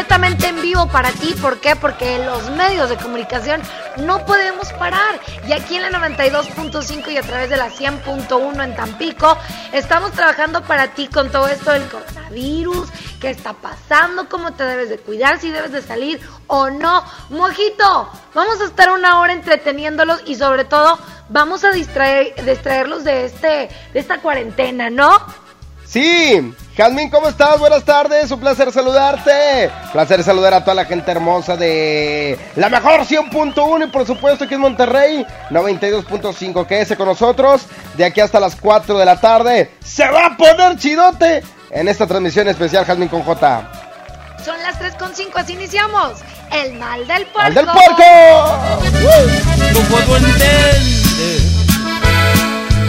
Completamente en vivo para ti. ¿Por qué? Porque los medios de comunicación no podemos parar. Y aquí en la 92.5 y a través de la 100.1 en Tampico, estamos trabajando para ti con todo esto del coronavirus, qué está pasando, cómo te debes de cuidar, si debes de salir o no. Mojito, vamos a estar una hora entreteniéndolos y sobre todo vamos a distraer, distraerlos de, este, de esta cuarentena, ¿no? Sí, Jazmín, ¿cómo estás? Buenas tardes, un placer saludarte. Placer saludar a toda la gente hermosa de la mejor 100.1 y por supuesto aquí en Monterrey 92.5. Quédese con nosotros de aquí hasta las 4 de la tarde. Se va a poner chidote en esta transmisión especial Jazmín con J. Son las 3.5, así iniciamos. El mal del puerco. ¡Al del puerco! No puedo entender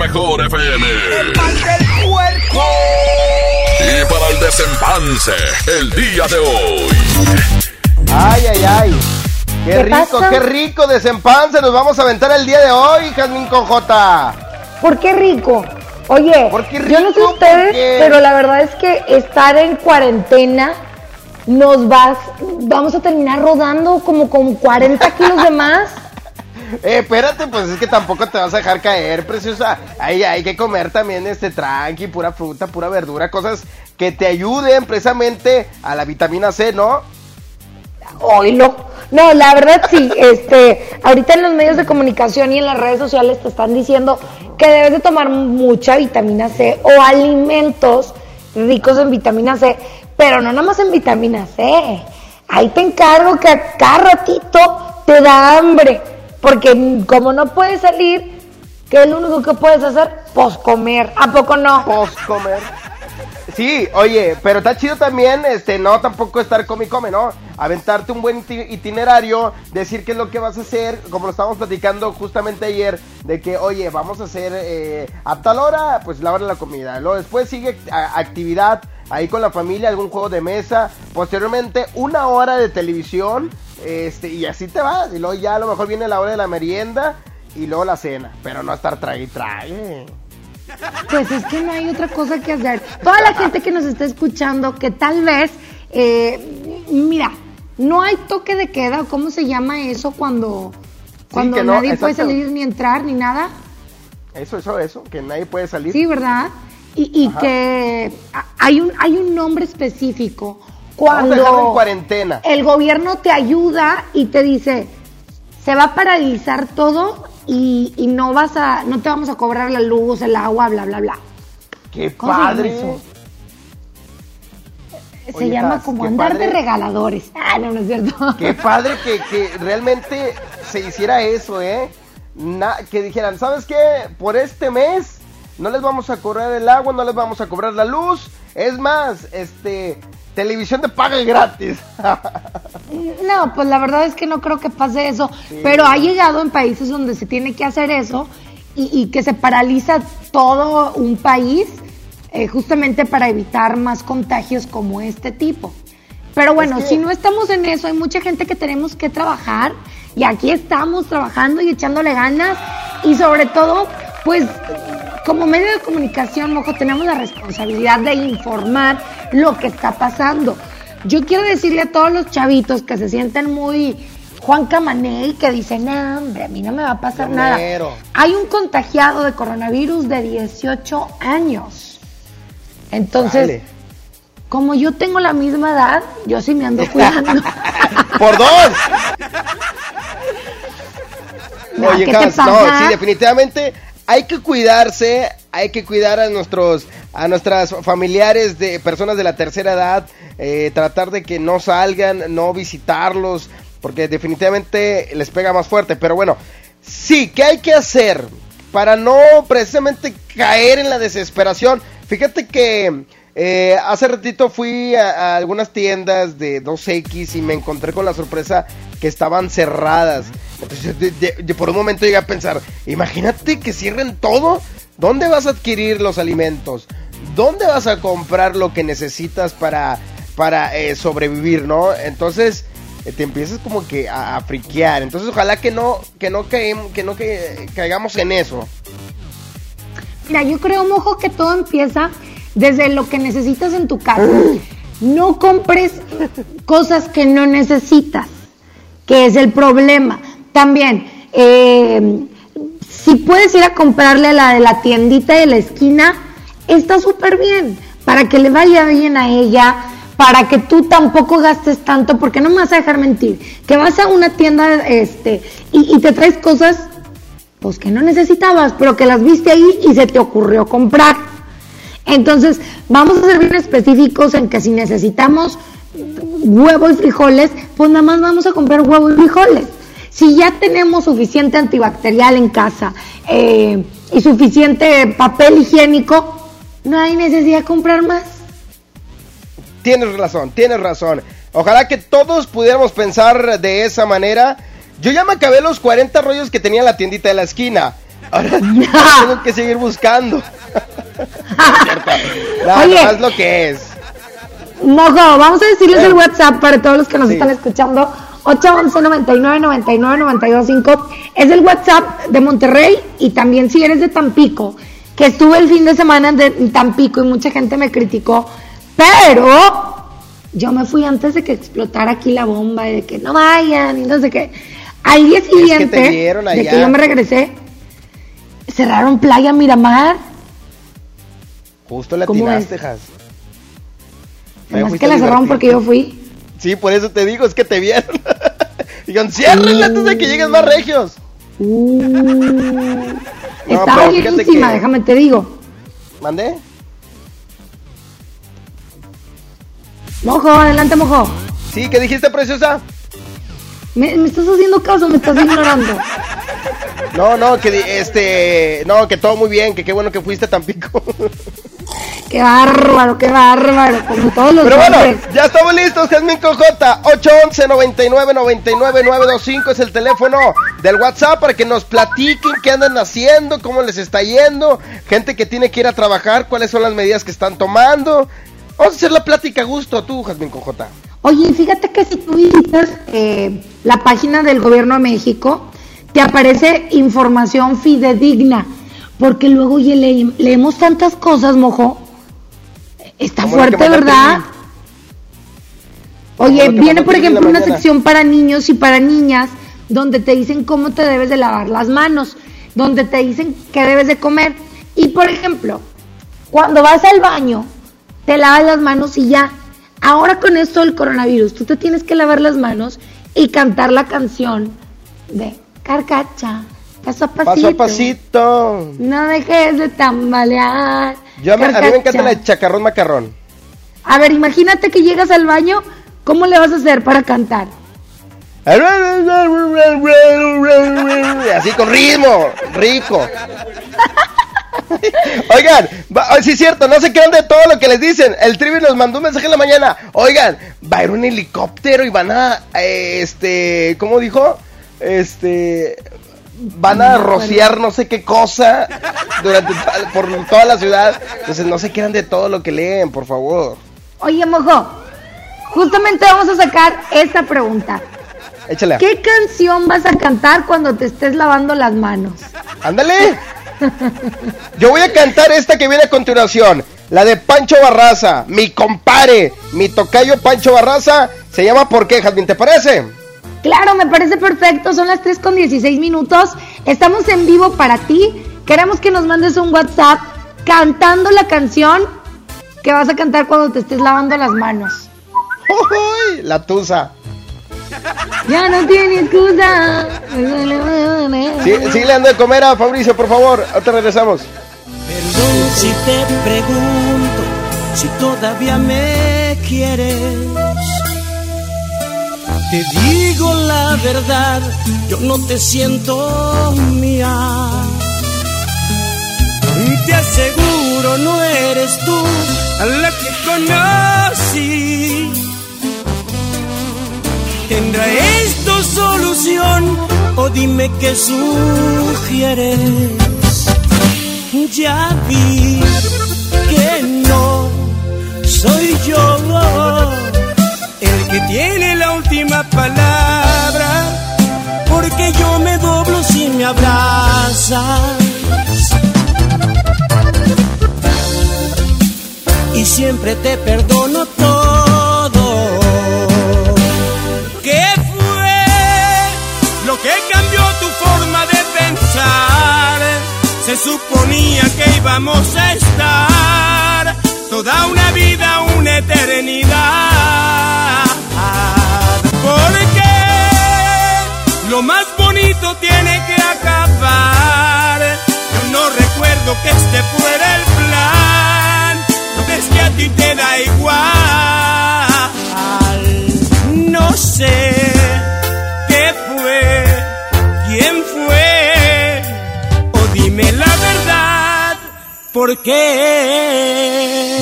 mejor FM. El mal del puerco. Y para el desempance, el día de hoy. Ay, ay, ay. Qué, ¿Qué rico, pasa? qué rico desempance. Nos vamos a aventar el día de hoy, Jazmín con J. ¿Por qué rico? Oye, ¿Por qué yo no sé ustedes, pero la verdad es que estar en cuarentena nos vas, vamos a terminar rodando como con 40 kilos de más. Eh, espérate, pues es que tampoco te vas a dejar caer, preciosa. Ahí hay que comer también este tranqui, pura fruta, pura verdura, cosas que te ayuden precisamente a la vitamina C, ¿no? Oílo. No, la verdad sí, este, ahorita en los medios de comunicación y en las redes sociales te están diciendo que debes de tomar mucha vitamina C o alimentos ricos en vitamina C, pero no nada más en vitamina C. Ahí te encargo que cada ratito te da hambre, porque como no puedes salir, ¿qué es lo único que puedes hacer? Pues comer. ¿A poco no? Post comer. Sí, oye, pero está chido también, este, no tampoco estar come y come, ¿no? Aventarte un buen iti- itinerario, decir qué es lo que vas a hacer, como lo estábamos platicando justamente ayer, de que, oye, vamos a hacer eh, a tal hora, pues la hora de la comida. Luego después sigue actividad ahí con la familia, algún juego de mesa, posteriormente una hora de televisión, este, y así te vas, y luego ya a lo mejor viene la hora de la merienda y luego la cena, pero no estar trague y trague. Pues es que no hay otra cosa que hacer. Toda la gente que nos está escuchando, que tal vez, eh, mira, no hay toque de queda, o cómo se llama eso cuando, cuando no, nadie puede salir ni entrar ni nada. Eso, eso, eso, que nadie puede salir. Sí, ¿verdad? Y, y que hay un, hay un nombre específico Vamos a en cuando cuarentena. el gobierno te ayuda y te dice, se va a paralizar todo y, y no vas a, no te vamos a cobrar la luz, el agua, bla, bla, bla. ¡Qué ¿Cómo se llama padre! eso? Se Oye, llama Has, como andar padre. de regaladores. Ah, no, no es cierto. ¡Qué padre que, que realmente se hiciera eso, eh! Na- que dijeran, ¿sabes qué? Por este mes no les vamos a cobrar el agua, no les vamos a cobrar la luz. Es más, este, televisión de paga y gratis. No, pues la verdad es que no creo que pase eso, pero ha llegado en países donde se tiene que hacer eso y, y que se paraliza todo un país eh, justamente para evitar más contagios como este tipo. Pero bueno, Es que- si no estamos en eso, hay mucha gente que tenemos que trabajar y aquí estamos trabajando y echándole ganas y sobre todo, pues como medio de comunicación, mojo, tenemos la responsabilidad de informar lo que está pasando. Yo quiero decirle a todos los chavitos que se sienten muy Juan Camané y que dicen, no, hombre, a mí no me va a pasar nada. Primero. Hay un contagiado de coronavirus de 18 años. Entonces, Dale. como yo tengo la misma edad, yo sí me ando cuidando. ¡Por dos! No, Oye, ¿qué te no, sí, definitivamente hay que cuidarse, hay que cuidar a nuestros, a nuestras familiares de personas de la tercera edad, eh, tratar de que no salgan, no visitarlos, porque definitivamente les pega más fuerte. Pero bueno, sí, ¿qué hay que hacer para no precisamente caer en la desesperación? Fíjate que eh, hace ratito fui a, a algunas tiendas de 2X y me encontré con la sorpresa que estaban cerradas. Entonces, de- de- de- por un momento llegué a pensar, imagínate que cierren todo. ¿Dónde vas a adquirir los alimentos? ¿Dónde vas a comprar lo que necesitas para, para eh, sobrevivir, no? Entonces eh, te empiezas como que a, a friquear. Entonces ojalá que no, que no, caem- que no que- caigamos en eso. Mira, yo creo, mojo, que todo empieza desde lo que necesitas en tu casa. No compres cosas que no necesitas, que es el problema. También, eh, si puedes ir a comprarle la de la tiendita de la esquina, está súper bien, para que le vaya bien a ella, para que tú tampoco gastes tanto, porque no me vas a dejar mentir, que vas a una tienda este, y, y te traes cosas pues que no necesitabas, pero que las viste ahí y se te ocurrió comprar. Entonces, vamos a ser bien específicos en que si necesitamos huevo y frijoles, pues nada más vamos a comprar huevo y frijoles. Si ya tenemos suficiente antibacterial en casa eh, y suficiente papel higiénico, no hay necesidad de comprar más. Tienes razón, tienes razón. Ojalá que todos pudiéramos pensar de esa manera. Yo ya me acabé los 40 rollos que tenía en la tiendita de la esquina. Ahora tengo que seguir buscando. No, Oye. no es lo que es. Mojo, vamos a decirles Eh. el WhatsApp para todos los que nos Sí. están escuchando. 811 99 99 925 es el WhatsApp de Monterrey y también si eres de Tampico, que estuve el fin de semana de en Tampico y mucha gente me criticó, pero yo me fui antes de que explotara aquí la bomba y de que no vayan y no sé qué. Al día siguiente vieron de allá. que yo me regresé, cerraron Playa Miramar. Justo la ¿Cómo tiraste, es? Has. Además que la cerraron porque yo fui. Sí, por eso te digo, es que te vieron. Digan, ciérrenle antes de que lleguen más regios. Uh, No, estaba lejísima, que- déjame te digo. ¿Mandé? Mojo, adelante, mojo. Sí, ¿qué dijiste, preciosa? ¿Me, me estás haciendo caso me estás ignorando? No, no, que este, no, que todo muy bien, que qué bueno que fuiste a Tampico. Qué bárbaro, qué bárbaro, como todos los Pero bueno, ya estamos listos, Jasmine J. 811 99 99 925 es el teléfono del WhatsApp para que nos platiquen qué andan haciendo, cómo les está yendo, gente que tiene que ir a trabajar, cuáles son las medidas que están tomando. Vamos a hacer la plática a gusto, tú, Jasmine J. Oye, fíjate que si tú visitas eh, la página del gobierno de México, te aparece información fidedigna, porque luego oye, le- leemos tantas cosas, mojo. Está fuerte, ¿verdad? Oye, viene por ejemplo una sección para niños y para niñas donde te dicen cómo te debes de lavar las manos, donde te dicen qué debes de comer. Y por ejemplo, cuando vas al baño, te lavas las manos y ya. Ahora con esto del coronavirus, tú te tienes que lavar las manos y cantar la canción de Carcacha, paso a pasito. Paso a pasito. No dejes de tambalear. Yo me- a mí me encanta la chacarrón macarrón. A ver, imagínate que llegas al baño, ¿cómo le vas a hacer para cantar? Así con ritmo, rico. Oigan, va- ah, sí es cierto, no se crean de todo lo que les dicen. El Trivi nos mandó un mensaje en la mañana. Oigan, va a ir un helicóptero y van a, eh, este, ¿cómo dijo? Este, van a rociar no sé qué cosa durante por toda la ciudad. Entonces no se crean de todo lo que leen, por favor. Oye, mojo, justamente vamos a sacar esta pregunta. Échale. ¿Qué canción vas a cantar cuando te estés lavando las manos? Ándale. Yo voy a cantar esta que viene a continuación. La de Pancho Barraza. Mi compare. Mi tocayo Pancho Barraza. Se llama ¿Por qué, Jasmine? ¿Te parece? Claro, me parece perfecto. Son las 3 con 16 minutos. Estamos en vivo para ti. Queremos que nos mandes un WhatsApp cantando la canción que vas a cantar cuando te estés lavando las manos. Uy, la tusa. Ya no tiene excusa. Sí, sí, le ando de comer a Fabricio, por favor. Ahorita regresamos. Perdón si te pregunto si todavía me quieres. Te digo la verdad, yo no te siento mía. Te aseguro no eres tú a la que conocí. ¿Tendrá esto solución o dime qué sugieres? Ya vi que no soy yo el que tiene la última palabra, porque yo me doblo si me abrazas. Y siempre te perdono todo. Se suponía que íbamos a estar toda una vida, una eternidad. Porque lo más bonito tiene que acabar. Yo no recuerdo que este fuera el plan. Es que a ti te da igual. No sé ¿por qué?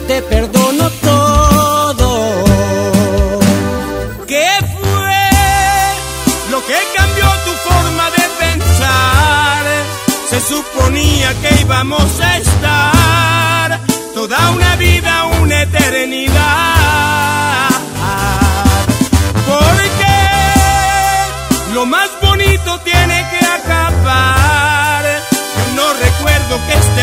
Te perdono todo. ¿Qué fue lo que cambió tu forma de pensar? Se suponía que íbamos a estar toda una vida serenidad. Porque lo más bonito tiene que acabar. Yo no recuerdo que este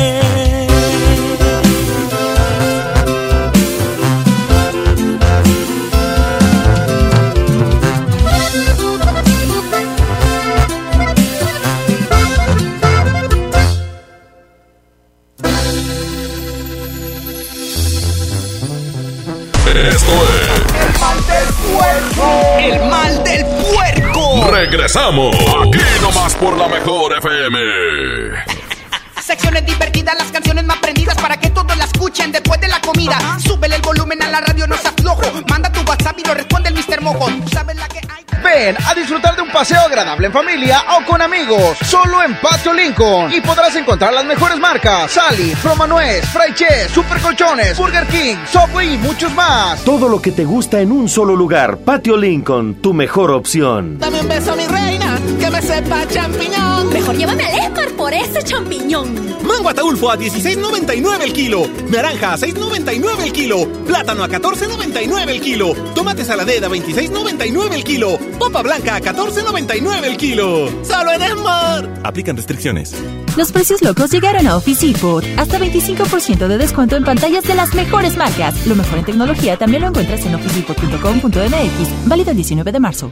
El mal del puerco. Regresamos. Aquí nomás por la mejor FM. Secciones divertidas, las canciones más prendidas para que escuchen después de la comida. Súbele el volumen a la radio, no se aflojo. Manda tu WhatsApp y lo responde el Mr. Mojo. Tú sabes la que hay. Ven a disfrutar de un paseo agradable en familia o con amigos, solo en Patio Lincoln. Y podrás encontrar las mejores marcas: Sally, Promanuez, Fry Chess, Super Colchones, Burger King, Subway y muchos más. Todo lo que te gusta en un solo lugar. Patio Lincoln, tu mejor opción. Dame un beso, mi reina, que me sepa champiñón. Mejor llévame al Esmar por ese champiñón. Mango ataulfo a 16.99 el kilo. Naranja a 6.99 el kilo. Plátano a 14.99 el kilo. Tomate saladera a 26.99 el kilo. Papa blanca a 14.99 el kilo. Solo en Esmar. Aplican restricciones. Los precios locos llegaron a Office Depot. Hasta 25% de descuento en pantallas de las mejores marcas. Lo mejor en tecnología también lo encuentras en officedepot.com.mx. Válido el 19 de marzo.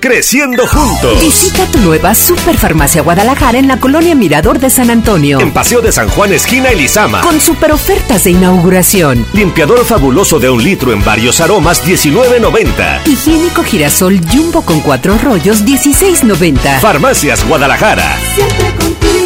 Creciendo juntos. Visita tu nueva Superfarmacia Guadalajara en la colonia Mirador de San Antonio. En Paseo de San Juan, esquina Elizama. Con super ofertas de inauguración. Limpiador fabuloso de un litro en varios aromas, 19.90. Higiénico girasol jumbo con cuatro rollos, 16.90. Farmacias Guadalajara. Siempre contigo.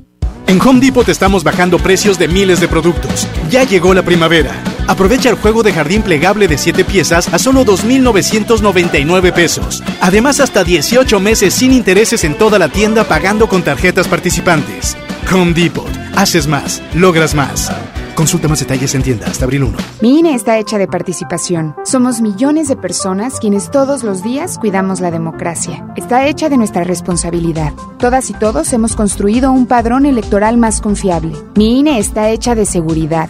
En Home Depot estamos bajando precios de miles de productos. Ya llegó la primavera. Aprovecha el juego de jardín plegable de 7 piezas a solo 2.999 pesos. Además, hasta 18 meses sin intereses en toda la tienda pagando con tarjetas participantes. Home Depot. Haces más. Logras más. Consulta más detalles en tienda hasta abril 1. Mi INE está hecha de participación. Somos millones de personas quienes todos los días cuidamos la democracia. Está hecha de nuestra responsabilidad. Todas y todos hemos construido un padrón electoral más confiable. Mi INE está hecha de seguridad.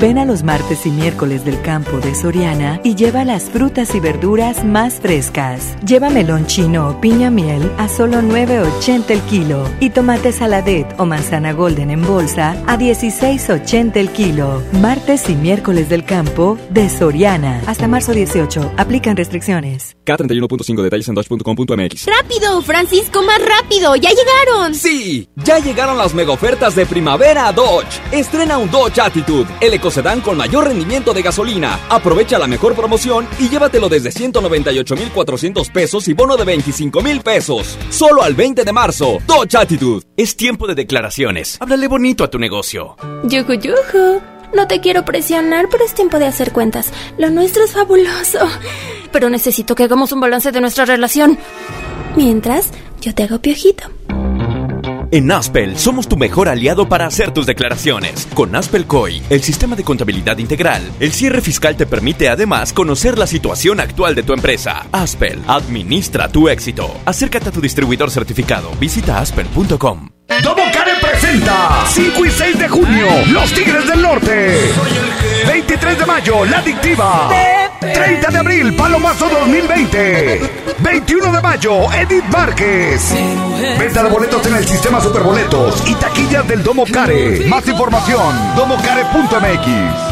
Ven a los martes y miércoles del campo de Soriana y lleva las frutas y verduras más frescas. Lleva melón chino o piña miel a solo 9.80 el kilo y tomate saladet o manzana golden en bolsa a 16.80 el kilo. Martes y miércoles del campo de Soriana. Hasta marzo 18. Aplican restricciones. K31.5 detalles en dodge.com.mx. ¡Rápido, Francisco, más rápido! ¡Ya llegaron! Sí, ya llegaron las mega ofertas de primavera a Dodge. Estrena un Dodge Attitude, el ecocedán con mayor rendimiento de gasolina. Aprovecha la mejor promoción y llévatelo desde 198,400 pesos y bono de 25,000 pesos. Solo al 20 de marzo. Dodge Attitude. Es tiempo de declaraciones. Háblale bonito a tu negocio. Yuju. No te quiero presionar, pero es tiempo de hacer cuentas. Lo nuestro es fabuloso. Pero necesito que hagamos un balance de nuestra relación. Mientras, yo te hago piojito. En Aspel somos tu mejor aliado para hacer tus declaraciones. Con Aspel COI, el sistema de contabilidad integral, el cierre fiscal te permite además conocer la situación actual de tu empresa. Aspel, administra tu éxito. Acércate a tu distribuidor certificado. Visita aspel.com. Domo Care presenta 5 y 6 de junio Los Tigres del Norte. 23 de mayo La Adictiva. 30 de abril Palomazo 2020 21 de mayo Edith Márquez. Venta de boletos en el sistema Superboletos y taquillas del Domo Care. Más información domocare.mx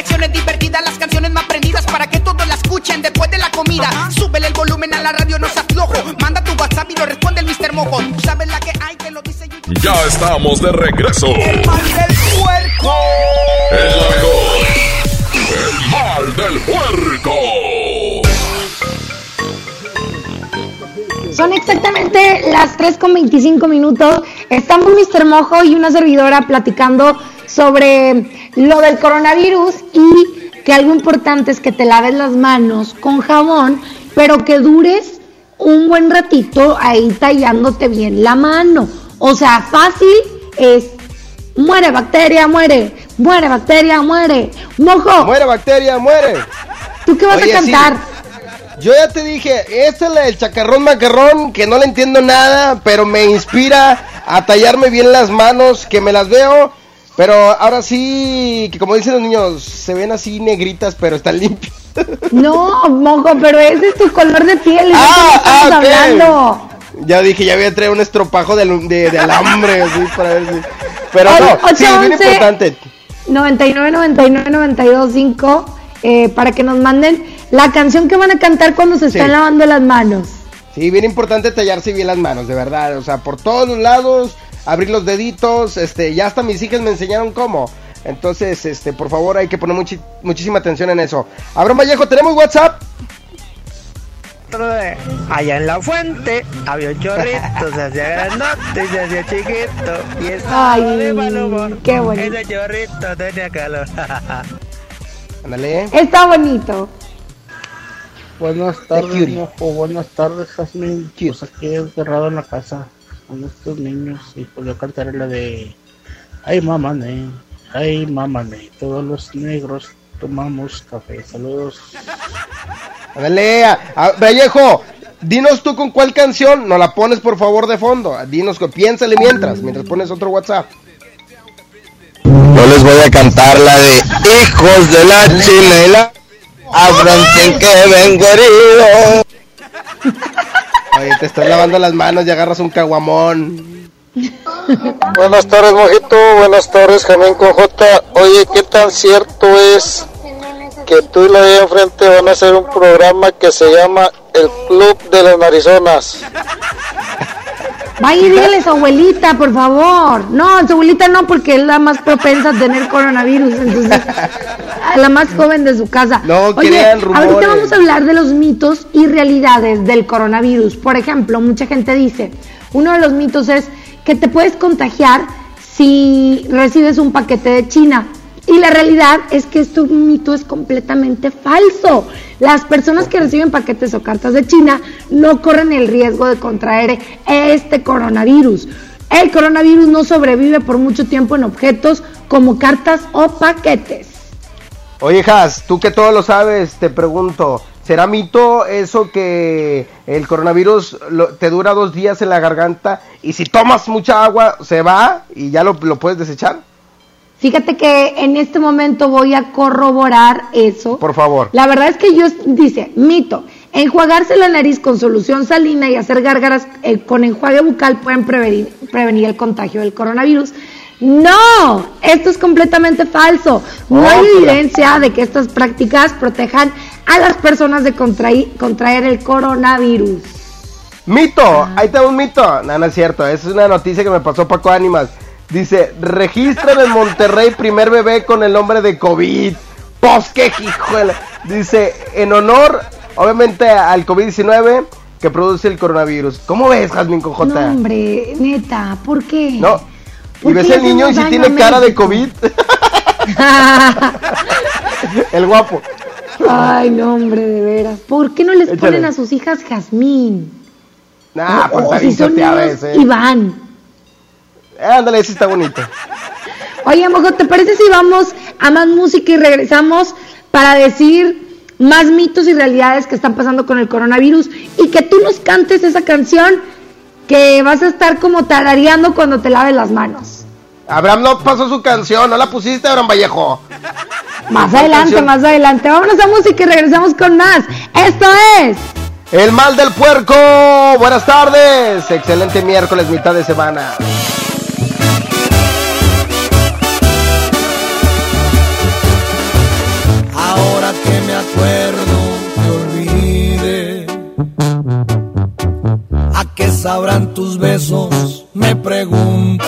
Secciones divertidas, las canciones más prendidas para que todos la escuchen después de la comida. Súbele el volumen a la radio, no seas flojo. Manda tu WhatsApp y lo responde el Mr. Mojo. Tú sabes la que hay, te lo dice YouTube. Ya estamos de regreso. El mal del puerco. El mejor. El mal del puerco. Son exactamente las 3 con 25 minutos. Estamos Mr. Mojo y una servidora platicando sobre lo del coronavirus y que algo importante es que te laves las manos con jabón, pero que dures un buen ratito ahí tallándote bien la mano. O sea, fácil es muere bacteria, muere, muere bacteria, muere. Mojo. Muere bacteria, muere. ¿Tú qué vas Oye, a cantar? sí. Yo ya te dije, esta es la del chacarrón macarrón, que no le entiendo nada, pero me inspira a tallarme bien las manos, que me las veo, pero ahora sí, que como dicen los niños, se ven así negritas, pero están limpias. No, mojo, pero ese es tu color de piel. ¿de Ah, estamos ah, ok. hablando? Ya dije, ya voy a traer un estropajo de, alu- de, de alambre, así, para ver si... Pero no, sí, bien 811. importante. 99 99 92 5 eh, para que nos manden la canción que van a cantar cuando se están lavando las manos. Sí, bien importante tallarse bien las manos, de verdad. O sea, por todos los lados, abrir los deditos. Este, ya hasta mis hijas me enseñaron cómo. Entonces, este, por favor, hay que poner muchísima atención en eso. Abraham Vallejo, ¿tenemos WhatsApp? Allá en la fuente había un chorrito, se hacía grandote y se hacía chiquito. Y estaba Ay, de mal humor. qué bonito. Ese chorrito tenía calor. Ándale. Está bonito. Buenas tardes, mojo. Buenas tardes, Jasmine. Pues aquí encerrado en la casa con estos niños y pues yo cantaré la de Ay, mamá, ne. Ay, mamá, ne. Todos los negros tomamos café. Saludos. A- Vallejo, dinos tú con cuál canción nos la pones por favor de fondo. Dinos, que- piénsale mientras, mientras pones otro WhatsApp. Yo les voy a cantar la de Hijos de la Chinela. Abran sin que vengo herido. Oye, te estás lavando las manos y agarras un caguamón. Buenas tardes, Mojito. Buenas tardes, Jamín J. Oye, ¿qué tan cierto es que tú y la de enfrente van a hacer un programa que se llama El Club de las Marizonas? Vaya y dígale a su abuelita, por favor. No, a su abuelita no, porque es la más propensa a tener coronavirus. Entonces, a la más joven de su casa. No Oye, ahorita vamos a hablar de los mitos y realidades del coronavirus. Por ejemplo, mucha gente dice, uno de los mitos es que te puedes contagiar si recibes un paquete de China. Y la realidad es que este mito es completamente falso. Las personas que reciben paquetes o cartas de China no corren el riesgo de contraer este coronavirus. El coronavirus no sobrevive por mucho tiempo en objetos como cartas o paquetes. Oye, Has, tú que todo lo sabes, te pregunto, ¿será mito eso que el coronavirus te dura dos días en la garganta y si tomas mucha agua se va y ya lo, lo puedes desechar? Fíjate que en este momento voy a corroborar eso. Por favor. La verdad es que yo, dice, mito, enjuagarse la nariz con solución salina y hacer gárgaras eh, con enjuague bucal pueden prevenir, prevenir el contagio del coronavirus. No, esto es completamente falso. No hay evidencia de que estas prácticas protejan a las personas de contrai- contraer el coronavirus. Mito, ahí tengo un mito. No, no es cierto, es una noticia que me pasó Paco Ánimas. Dice, registran en Monterrey primer bebé con el nombre de COVID. Pues qué hijuela. Dice, en honor, obviamente, al COVID-19 que produce el coronavirus. ¿Cómo ves, Jasmine Cojota? No, hombre, neta, ¿por qué? No. Y ¿Por ves el niño y si tiene cara de? COVID. el guapo. Ay, no, hombre, de veras. ¿Por qué no les Échale. ponen a sus hijas Jazmín? Nah, O- pues o está si son niños. Iván. Ándale, ese está bonito. Oye, Mojo, ¿te parece si vamos a más música y regresamos para decir más mitos y realidades que están pasando con el coronavirus y que tú nos cantes esa canción que vas a estar como tarareando cuando te laves las manos? Abraham no pasó su canción, no la pusiste, Abraham Vallejo. Más adelante, canción? más adelante. Vámonos a música y regresamos con más. Esto es... El mal del puerco. Buenas tardes. Excelente miércoles, mitad de semana. Sabrán tus besos? Me pregunto.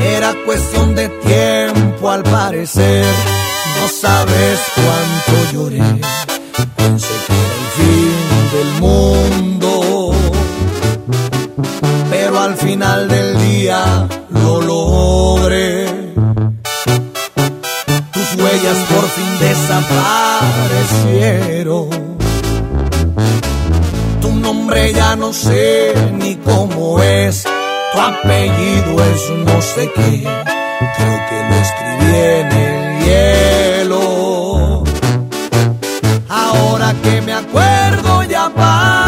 Era cuestión de tiempo al parecer. No sabes cuánto lloré. Pensé que era el fin del mundo. Pero al final del día lo logré tus huellas por fin desaparecieron. Ya no sé ni cómo es, tu apellido es no sé qué, creo que lo escribí en el hielo. Ahora que me acuerdo ya paso,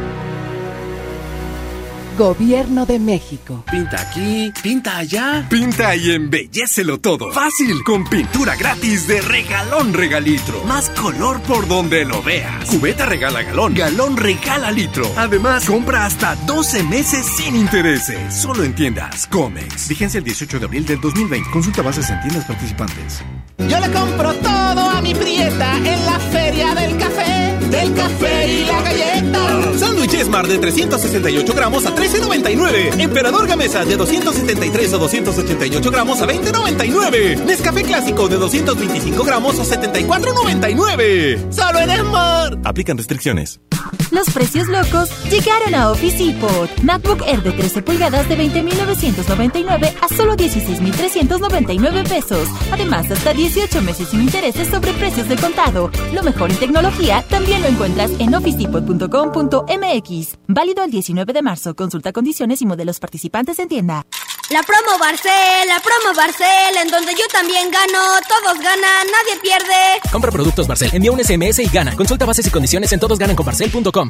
Gobierno de México. Pinta aquí, pinta allá. Pinta y embellecelo todo. Fácil, con pintura gratis de regalón regalitro. Más color por donde lo veas. Cubeta regala galón, galón regala litro. Además, compra hasta 12 meses sin intereses. Solo en tiendas Comex. Vigencia el 18 de abril del 2020. Consulta bases en tiendas participantes. Yo le compro todo a mi prieta en la feria del café, del café y la galleta. Esmar de 368 gramos a 13.99. Emperador Gamesa de 273 o 288 gramos a 20.99. Nescafé Clásico de 225 gramos a 74.99. ¡Solo en Esmar! Aplican restricciones. Los precios locos llegaron a Office Depot. MacBook Air de 13 pulgadas de 20.999 a solo 16.399 pesos. Además, hasta 18 meses sin intereses sobre precios de contado. Lo mejor en tecnología también lo encuentras en officedepot.com.mx. Válido el 19 de marzo. Consulta condiciones y modelos participantes en tienda. La promo Barcel, la promo Barcel, en donde yo también gano, todos ganan, nadie pierde. Compra productos Barcel, envía un SMS y gana. Consulta bases y condiciones en todosgananconbarcel.com.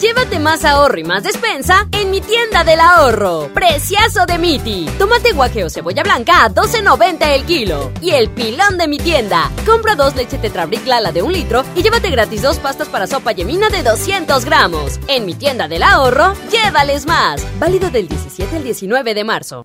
Llévate más ahorro y más despensa en mi tienda del ahorro. Preciazo de Miti. Tomate guaje o cebolla blanca a 12.90 el kilo. Y el pilón de mi tienda. Compra dos leche Tetrabric Lala de un litro y llévate gratis dos pastas para sopa yemina de 200 gramos. En mi tienda del ahorro, llévales más. Válido del 17 al 19 de marzo.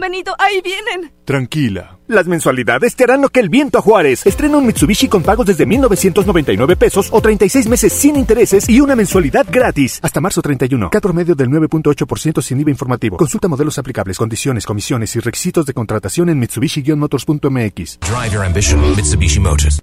Don Benito, ahí vienen. Tranquila. Las mensualidades te harán lo que el viento a Juárez. Estrena un Mitsubishi con pagos desde 1,999 pesos o 36 meses sin intereses y una mensualidad gratis. Hasta marzo 31. Cat promedio del 9.8% sin IVA informativo. Consulta modelos aplicables, condiciones, comisiones y requisitos de contratación en Mitsubishi-motors.mx. Drive your ambition, Mitsubishi Motors.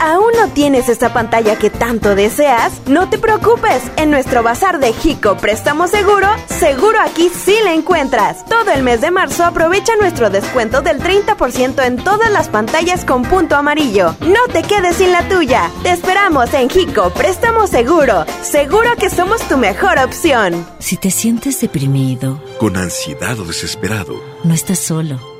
¿Aún no tienes esta pantalla que tanto deseas? No te preocupes, en nuestro bazar de Jico Préstamo Seguro, seguro aquí sí la encuentras. Todo el mes de marzo aprovecha nuestro descuento del 30% en todas las pantallas con punto amarillo. No te quedes sin la tuya. Te esperamos en Jico Préstamo Seguro. Seguro que somos tu mejor opción. Si te sientes deprimido, con ansiedad o desesperado, no estás solo.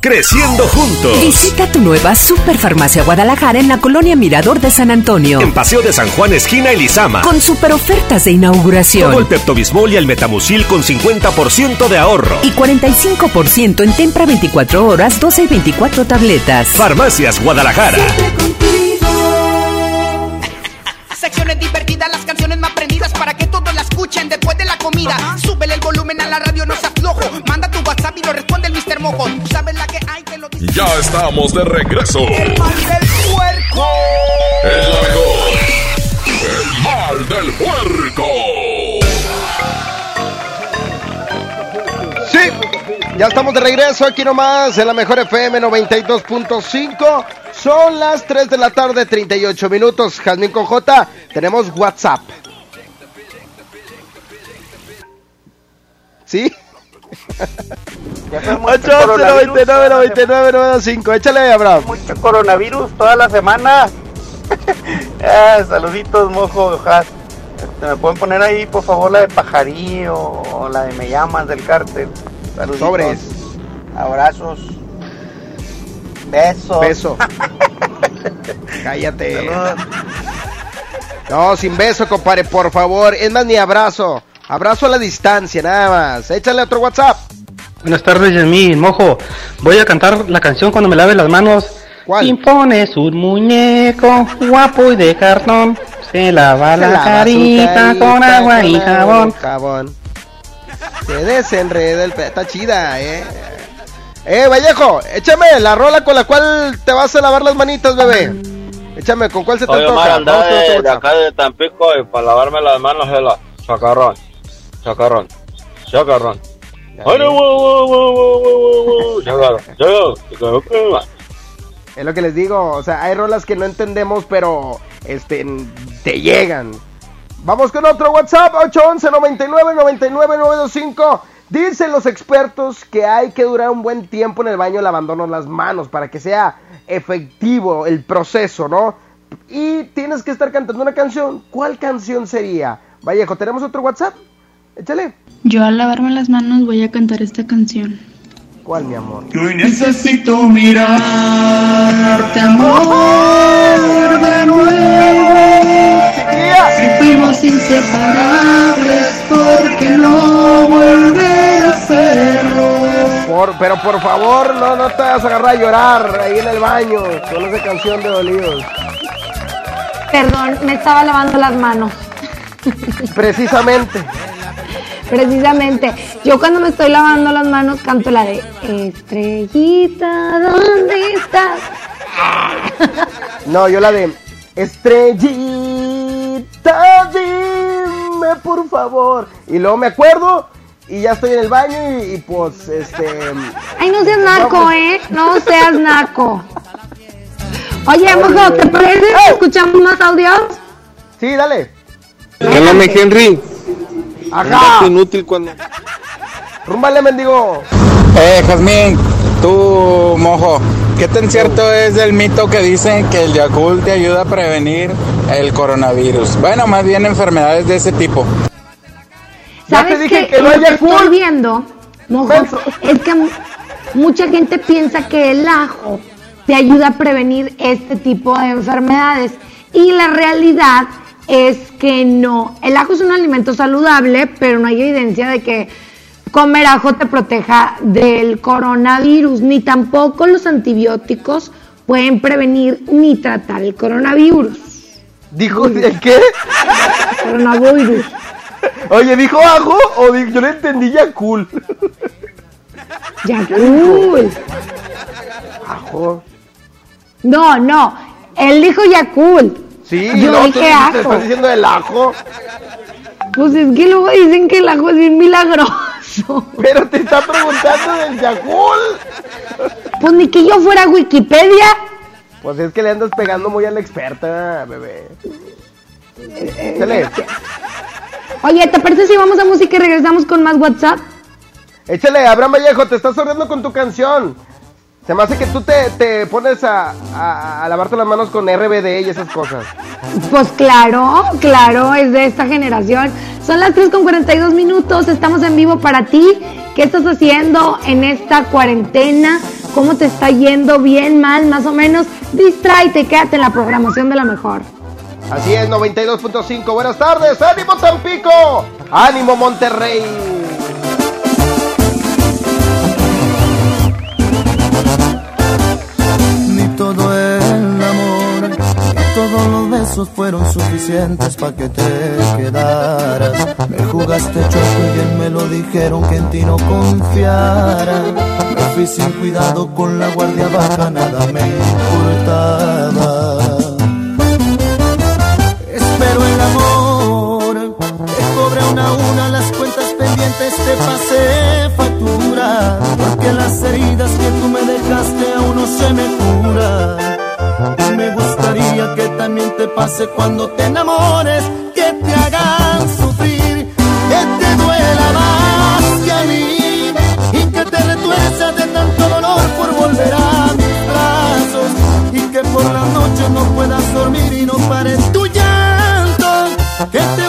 Creciendo juntos. Visita tu nueva Superfarmacia Guadalajara en la colonia Mirador de San Antonio. En Paseo de San Juan, esquina Elizama. Con super ofertas de inauguración. Todo el Peptobismol y el Metamucil con 50% de ahorro. Y 45% en Tempra 24 horas, 12 y 24 tabletas. Farmacias Guadalajara. Escuchen después de la comida. Súbele el volumen a la radio, no se aflojo. Manda tu WhatsApp y lo responde el Mr. Mojo. ¿Sabes la que hay que lo dice? Ya estamos de regreso. El mal del puerco. El mejor. El mal del puerco. Sí, Ya estamos de regreso aquí nomás en la mejor FM 92.5. Son las 3 de la tarde, 38 minutos. Jazmín con J, tenemos WhatsApp. ¿Sí? 811-99-99-95. Échale, Abraham. Mucho coronavirus toda la semana. ah, saluditos, mojo. Ojalá. Este, ¿Me pueden poner ahí, por favor, la de Pajarillo o la de Me llamas del cártel? Saluditos. Sobres. Abrazos. Besos. Beso. Cállate. No, sin beso, compadre, por favor. Es más, ni abrazo. Abrazo a la distancia, nada más. Échale otro WhatsApp. Buenas tardes, Yasmín. Mojo, voy a cantar la canción cuando me lave las manos. ¿Cuál? Impones un muñeco guapo y de cartón. Se lava Se la lava carita, carita con agua y jabón. jabón. Se desenreda el pe... Está chida, eh. Eh, Vallejo, échame la rola con la cual te vas a lavar las manitas, bebé. Échame, ¿con cuál se te Oye, Omar, con otro de, de acá de Tampico y para lavarme las manos es la chacarrón, chacarrón, chacarrón. Es lo que les digo, o sea, hay rolas que no entendemos, pero este te llegan. Vamos con otro WhatsApp, 811 99 99 925. Dicen los expertos que hay que durar un buen tiempo en el baño lavándonos las manos para que sea efectivo el proceso, ¿no? Y tienes que estar cantando una canción. ¿Cuál canción sería? Vallejo, ¿tenemos otro WhatsApp? Échale. Yo al lavarme las manos voy a cantar esta canción. ¿Cuál, mi amor? Hoy necesito mirarte, amor, de nuevo. Si fuimos inseparables, ¿por qué no volver a hacerlo? Por, pero por favor, no, no te vas a agarrar a llorar ahí en el baño con esa canción de dolidos. Perdón, me estaba lavando las manos. Precisamente. Precisamente. Yo cuando me estoy lavando las manos canto la de Estrellita, ¿dónde estás? No, yo la de Estrellita, dime por favor. Y luego me acuerdo y ya estoy en el baño y, y pues este. Ay, no seas naco, ¿eh? No seas naco. Oye, mojo, ¿te parece que escuchamos más audios? Sí, dale. Háblame, Henry. Ajá. Inútil cuando. Rúmbale, mendigo. Eh, Jazmín, tú, mojo, ¿qué tan cierto es el mito que dicen que el Yakult te ayuda a prevenir el coronavirus? Bueno, más bien enfermedades de ese tipo. ¿Sabes te dije qué? que no Lo haya que estoy viendo, mojo, es que mu- mucha gente piensa que el ajo te ayuda a prevenir este tipo de enfermedades y la realidad es que no. El ajo es un alimento saludable, pero no hay evidencia de que comer ajo te proteja del coronavirus, ni tampoco los antibióticos pueden prevenir ni tratar el coronavirus. ¿Dijo el qué? Coronavirus. Oye, ¿dijo ajo o yo le entendí ya cool? Ya cool. Ajo. No, no. Él dijo Yakult. Sí, Yo no, dije ajo. estás diciendo el ajo. Pues es que luego dicen que el ajo es bien milagroso. Pero te está preguntando del Yakult. Pues ni que yo fuera Wikipedia. Pues es que le andas pegando muy a la experta, bebé. Échale. Oye, ¿te parece si vamos a música y regresamos con más WhatsApp? Échale, Abraham Vallejo, te estás sorriendo con tu canción. Se me hace que tú te, te pones a, a, a lavarte las manos con RBD y esas cosas. Pues claro, claro, es de esta generación. Son las 3 con 42 minutos, estamos en vivo para ti. ¿Qué estás haciendo en esta cuarentena? ¿Cómo te está yendo? ¿Bien, mal, más o menos? Distráete, quédate en la programación de la mejor. Así es, 92.5. Buenas tardes, ánimo Tampico, ánimo Monterrey. Besos fueron suficientes para que te quedaras. Me jugaste choco y bien me lo dijeron que en ti no confiara. Me fui sin cuidado con la guardia baja, nada me importaba. Espero el amor, te cobre una a una las cuentas pendientes, te pasé factura. que las heridas que tú me dejaste aún no se me curan. Me gustaría que también te pase cuando te enamores, que te hagan sufrir, que te duela más que a mí y que te retuerzas de tanto dolor por volver a mis brazos y que por la noche no puedas dormir y no pares tu llanto, que te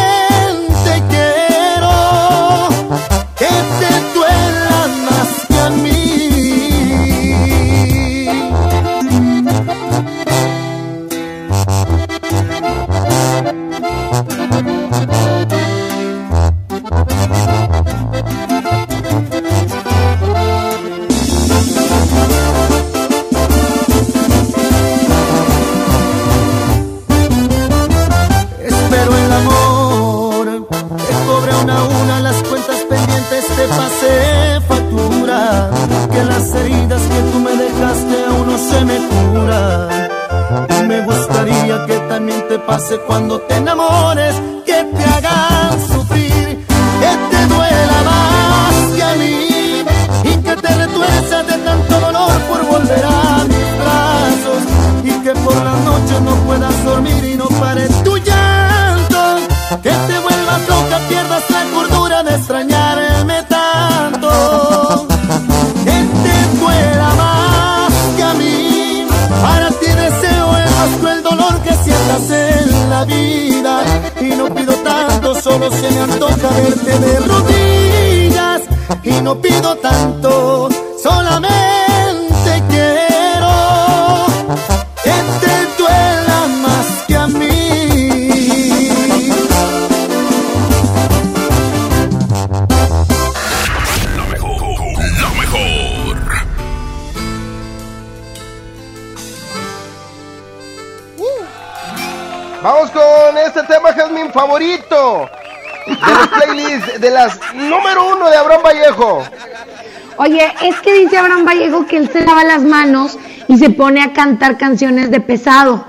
Oye, es que dice Abraham Vallejo que él se lava las manos y se pone a cantar canciones de pesado.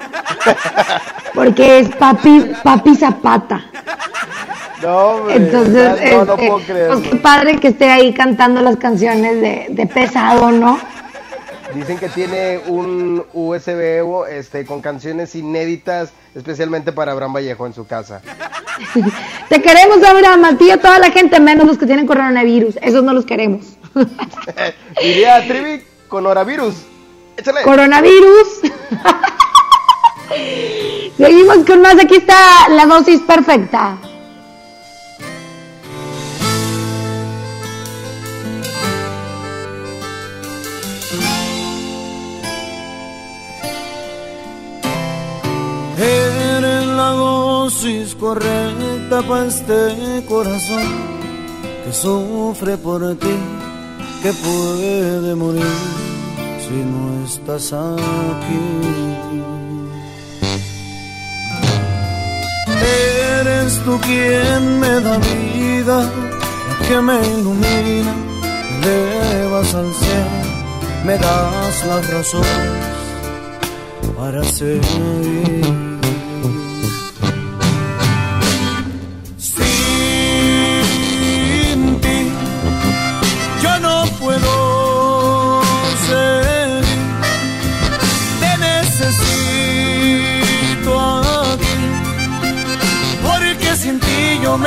Porque es papi, papi Zapata. No, hombre, Entonces, no, no este, puedo creerlo. pues qué padre que esté ahí cantando las canciones de, de pesado, ¿no? Dicen que tiene un USB este, con canciones inéditas, especialmente para Abraham Vallejo en su casa. Te queremos, Abraham, a ti y a toda la gente, menos los que tienen coronavirus. Esos no los queremos. Diría Trivi, coronavirus. Échale. Coronavirus. Seguimos con más. Aquí está la dosis perfecta. Eres la dosis correcta para este corazón que sufre por ti, que puede morir si no estás aquí. Eres tú quien me da vida, que me ilumina, me elevas al cielo, me das las razones para seguir.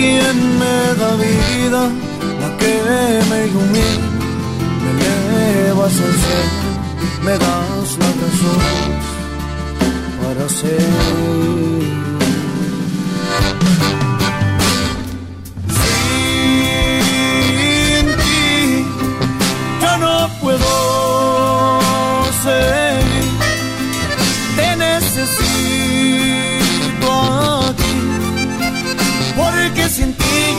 Quien me da vida, la que me ilumina, me elevas al cielo, me das la razón para ser.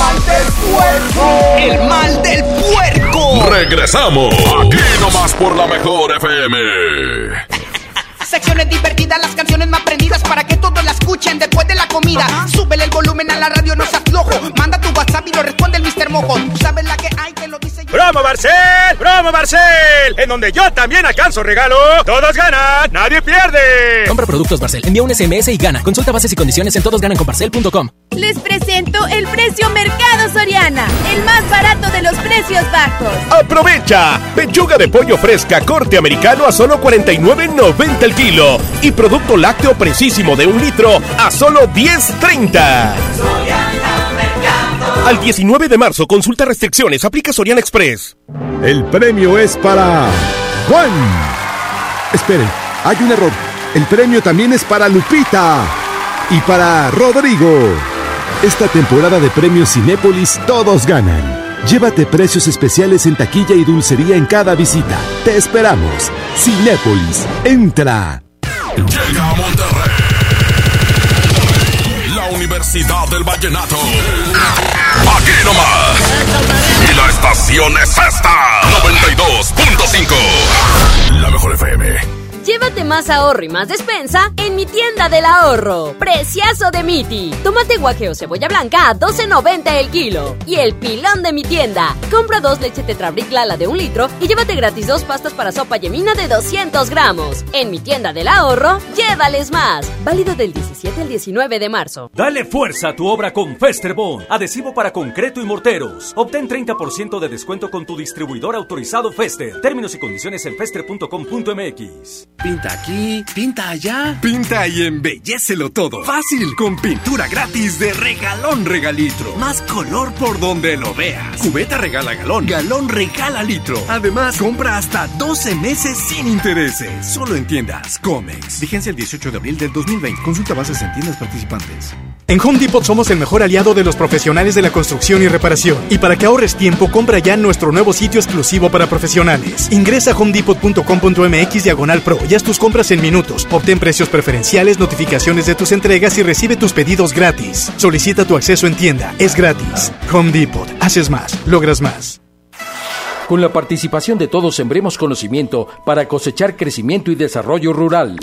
mal del puerco. El mal del puerco. es. Regresamos. Aquí nomás por la mejor FM. Secciones divertidas, las canciones más prendidas para que todos la escuchen después de la comida. Súbele el volumen a la radio, no seas flojo. Manda tu WhatsApp y lo responde el Mr. Mojo. Tú sabes la que hay, que lo dice yo. ¡Promo Barcel! ¡Promo Barcel! En donde yo también alcanzo regalo. Todos ganan, nadie pierde. Compra productos Barcel, envía un SMS y gana. Consulta bases y condiciones en todosgananconbarcel.com. Les presento el precio Mercado Soriana, el más barato de los precios bajos. Aprovecha. Pechuga de pollo fresca corte americano a solo 49.90 el Y producto lácteo precisísimo de un litro a solo 10.30. Al 19 de marzo, consulta restricciones, aplica Soriana Express. El premio es para Juan. Esperen, hay un error. El premio también es para Lupita y para Rodrigo. Esta temporada de premios Cinépolis todos ganan. Llévate precios especiales en taquilla y dulcería en cada visita. Te esperamos. Cinépolis, entra. Llega a Monterrey. La Universidad del Vallenato. Aquí nomás. Y la estación es esta. 92.5. La mejor FM. Llévate más ahorro y más despensa en mi tienda del ahorro. Preciazo de Miti. Tómate guaje o cebolla blanca a 12.90 el kilo. Y el pilón de mi tienda. Compra dos leche Tetrabric Lala de un litro y llévate gratis dos pastas para sopa yemina de 200 gramos. En mi tienda del ahorro, llévales más. Válido del 17 al 19 de marzo. Dale fuerza a tu obra con Festerbond, adhesivo para concreto y morteros. Obtén 30% de descuento con tu distribuidor autorizado Fester. Términos y condiciones en fester.com.mx. Pinta aquí, pinta allá. Pinta y embellecelo todo. Fácil, con pintura gratis de regalón regalitro. Más color por donde lo veas. Cubeta regala galón, galón regala litro. Además, compra hasta 12 meses sin intereses. Solo en tiendas Comex. Vigencia el 18 de abril del 2020. Consulta bases en tiendas participantes. En Home Depot somos el mejor aliado de los profesionales de la construcción y reparación. Y para que ahorres tiempo, compra ya nuestro nuevo sitio exclusivo para profesionales. Ingresa a homedepot.com.mx diagonal pro haz tus compras en minutos. Obtén precios preferenciales, notificaciones de tus entregas y recibe tus pedidos gratis. Solicita tu acceso en tienda. Es gratis. Home Depot. Haces más. Logras más. Con la participación de todos sembremos conocimiento para cosechar crecimiento y desarrollo rural.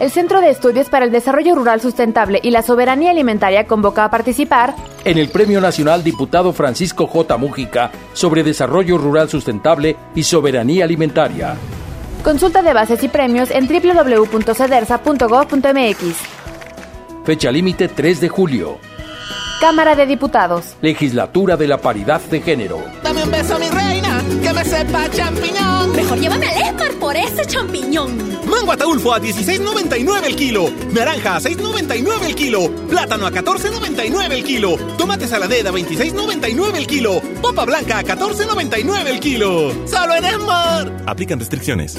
El Centro de Estudios para el Desarrollo Rural Sustentable y la Soberanía Alimentaria convoca a participar en el Premio Nacional Diputado Francisco J. Mújica sobre Desarrollo Rural Sustentable y Soberanía Alimentaria. Consulta de bases y premios en www.cedersa.gov.mx. Fecha límite 3 de julio. Cámara de Diputados. Legislatura de la Paridad de Género. Dame un beso, mi reina, que me sepa champiñón. Mejor llévame al Esmar por ese champiñón. Mango ataulfo a 16.99 el kilo. Naranja a 6.99 el kilo. Plátano a 14.99 el kilo. Tomate saladera a 26.99 el kilo. Popa blanca a 14.99 el kilo. Solo en Esmar. Aplican restricciones.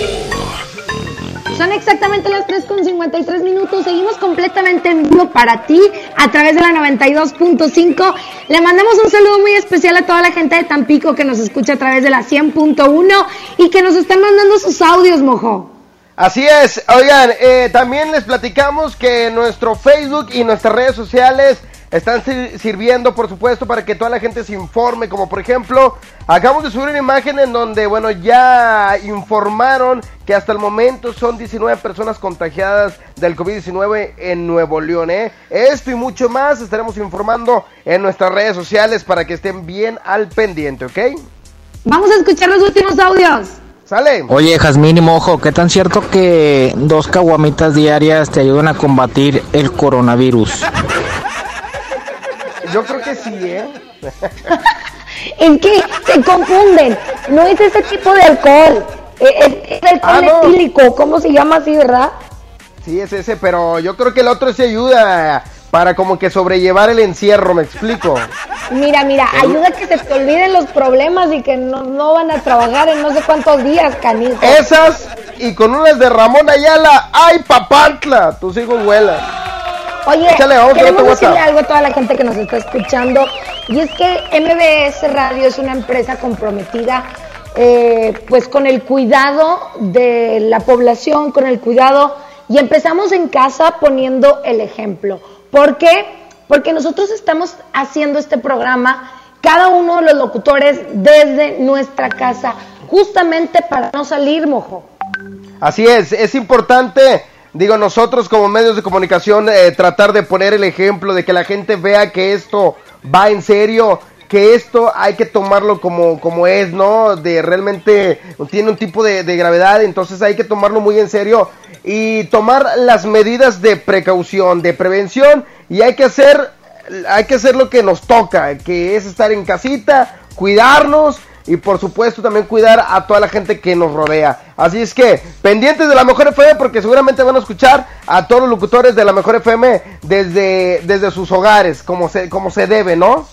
Son exactamente las 3 con 53 minutos. Seguimos completamente en vivo para ti a través de la 92.5. Le mandamos un saludo muy especial a toda la gente de Tampico que nos escucha a través de la 100.1 y que nos están mandando sus audios, mojo. Así es, oigan, eh, también les platicamos que nuestro Facebook y nuestras redes sociales están sir- sirviendo, por supuesto, para que toda la gente se informe, como por ejemplo, acabamos de subir una imagen en donde, bueno, ya informaron que hasta el momento son 19 personas contagiadas del COVID-19 en Nuevo León, ¿eh? Esto y mucho más estaremos informando en nuestras redes sociales para que estén bien al pendiente, ¿ok? Vamos a escuchar los últimos audios. Sale. Oye, Jazmín y Mojo, ¿qué tan cierto que dos caguamitas diarias te ayudan a combatir el coronavirus? Yo creo que sí, ¿eh? Es que se confunden. No es ese tipo de alcohol. Es, es alcohol Ah, no. etílico. ¿Cómo se llama así, verdad? Sí, es ese, pero yo creo que el otro sí ayuda para como que sobrellevar el encierro, me explico. Mira, mira, ayuda a que se te olviden los problemas y que no, no van a trabajar en no sé cuántos días, canijo. Esas y con unas de Ramón Ayala, ¡ay, papantla! Tus hijos vuelan. Oye, queremos decirle algo a toda la gente que nos está escuchando y es que MBS Radio es una empresa comprometida eh, pues con el cuidado de la población, con el cuidado y empezamos en casa poniendo el ejemplo. ¿Por qué? Porque nosotros estamos haciendo este programa, cada uno de los locutores desde nuestra casa, justamente para no salir, mojo. Así es, es importante, digo, nosotros como medios de comunicación eh, tratar de poner el ejemplo, de que la gente vea que esto va en serio, que esto hay que tomarlo como, como es, ¿no? De realmente tiene un tipo de, de gravedad, entonces hay que tomarlo muy en serio y tomar las medidas de precaución, de prevención y hay que hacer, hay que hacer lo que nos toca, que es estar en casita, cuidarnos y por supuesto también cuidar a toda la gente que nos rodea. Así es que pendientes de la Mejor FM porque seguramente van a escuchar a todos los locutores de la Mejor FM desde, desde sus hogares, como se, como se debe, ¿no?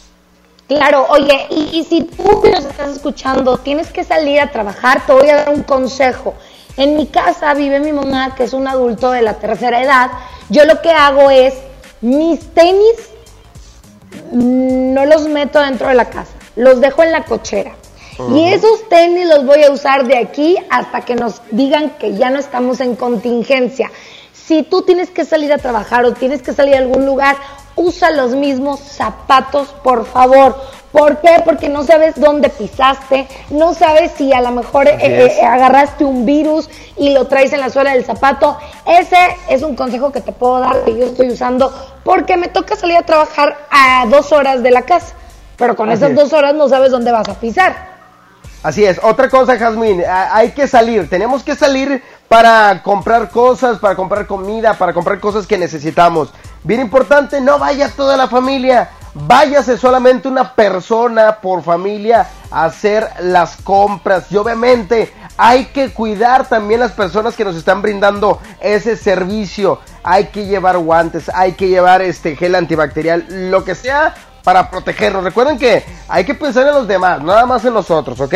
Claro, oye, y, si tú que nos estás escuchando tienes que salir a trabajar, te voy a dar un consejo. En mi casa vive mi mamá, que es un adulto de la tercera edad. Yo lo que hago es, mis tenis no los meto dentro de la casa, los dejo en la cochera. Y esos tenis los voy a usar de aquí hasta que nos digan que ya no estamos en contingencia. Si tú tienes que salir a trabajar o tienes que salir a algún lugar, usa los mismos zapatos, por favor. ¿Por qué? Porque no sabes dónde pisaste, no sabes si a lo mejor eh, eh, agarraste un virus y lo traes en la suela del zapato. Ese es un consejo que te puedo dar que yo estoy usando porque me toca salir a trabajar a dos horas de la casa. Pero con Así esas es. dos horas no sabes dónde vas a pisar. Así es, otra cosa, Jazmín, hay que salir, tenemos que salir para comprar cosas, para comprar comida, para comprar cosas que necesitamos. Bien importante, no vaya toda la familia, váyase solamente una persona por familia a hacer las compras. Y obviamente hay que cuidar también las personas que nos están brindando ese servicio. Hay que llevar guantes, hay que llevar este gel antibacterial, lo que sea para protegernos. Recuerden que hay que pensar en los demás, nada más en nosotros, ¿ok?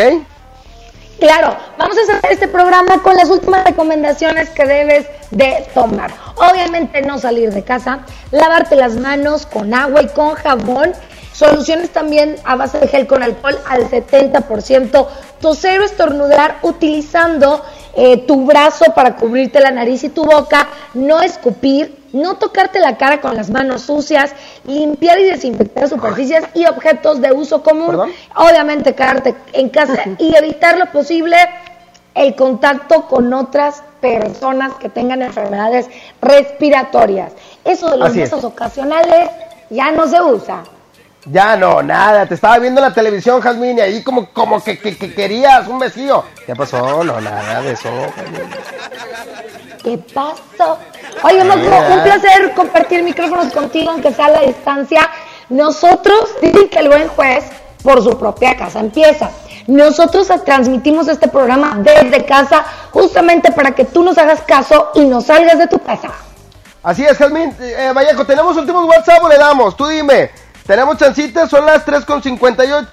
Claro, vamos a hacer este programa con las últimas recomendaciones que debes de tomar. Obviamente no salir de casa, lavarte las manos con agua y con jabón, soluciones también a base de gel con alcohol al 70%, toser o estornudar utilizando eh, tu brazo para cubrirte la nariz y tu boca, no escupir, no tocarte la cara con las manos sucias, limpiar y desinfectar superficies y objetos de uso común. Obviamente quedarte en casa y evitar lo posible el contacto con otras personas que tengan enfermedades respiratorias. Eso de los besos ocasionales ya no se usa. Ya no, nada, te estaba viendo en la televisión, Jazmín, y ahí como, como que, que- que querías un besillo. ¿Qué pasó? No, nada de eso. ¿Qué pasó? Oye, un placer compartir micrófonos contigo, aunque sea a la distancia. Nosotros, dicen que el buen juez por su propia casa empieza. Nosotros transmitimos este programa desde casa justamente para que tú nos hagas caso y no salgas de tu casa. Así es, Jasmine. Eh, Vallejo, ¿tenemos últimos WhatsApp o le damos? Tú dime. ¿Tenemos chancitas? Son las 3.58.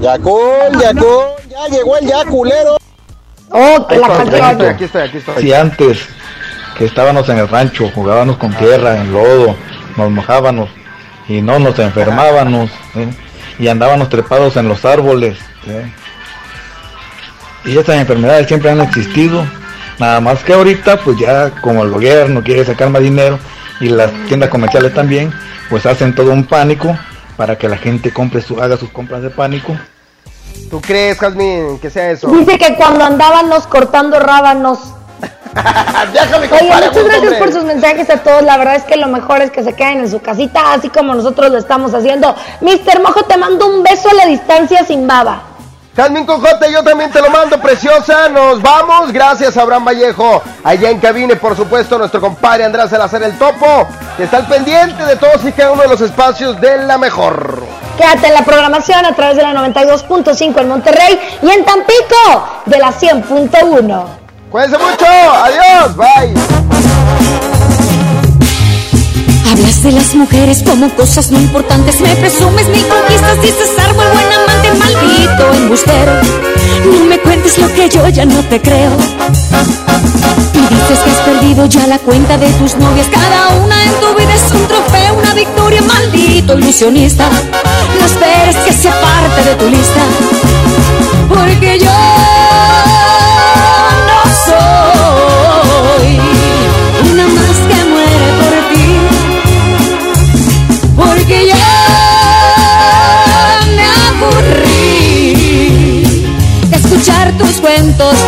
Yacul, Yacul, ya llegó el Yaculero. Oh, que la Aquí, aquí estoy, aquí estoy. Si antes que estábamos en el rancho, jugábamos con tierra, en lodo, nos mojábamos y no nos enfermábamos ¿eh? y andábamos trepados en los árboles. ¿eh? Y estas enfermedades siempre han existido, nada más que ahorita pues ya como el gobierno quiere sacar más dinero y las tiendas comerciales también, pues hacen todo un pánico para que la gente compre su, haga sus compras de pánico. ¿Tú crees, Jasmine, que sea eso? Dice que cuando andábamos cortando rábanos. Déjame Oye, muchas gracias hombre. por sus mensajes a todos. La verdad es que lo mejor es que se queden en su casita, así como nosotros lo estamos haciendo. Mister Mojo, te mando un beso a la distancia sin baba. Jasmine Cojote, yo también te lo mando, preciosa. Nos vamos. Gracias, Abraham Vallejo. Allá en cabine, por supuesto, nuestro compadre Andrés Salazar el Topo, que está al pendiente de todos y cada uno de los espacios de la mejor. Quédate en la programación a través de la 92.5 en Monterrey y en Tampico de la 100.1. Cuídense mucho. Adiós. Bye. Hablas de las mujeres como cosas no importantes. Me presumes ni conquistas, dices árbol, buen amante, maldito embustero. No me cuentes lo que yo ya no te creo. Y dices que has perdido ya la cuenta de tus novias. Cada una en tu vida es un trofeo, una victoria, maldito ilusionista. No esperes que sea parte de tu lista. Porque yo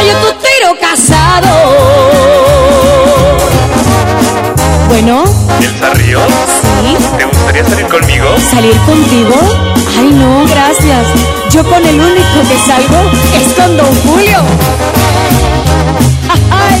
Rayo tu tiro casado. Bueno, ¿Elsa Ríos? Sí. ¿Te gustaría salir conmigo? ¿salir contigo? Ay, no, gracias. Yo con el único que salgo es con Don Julio. Ay.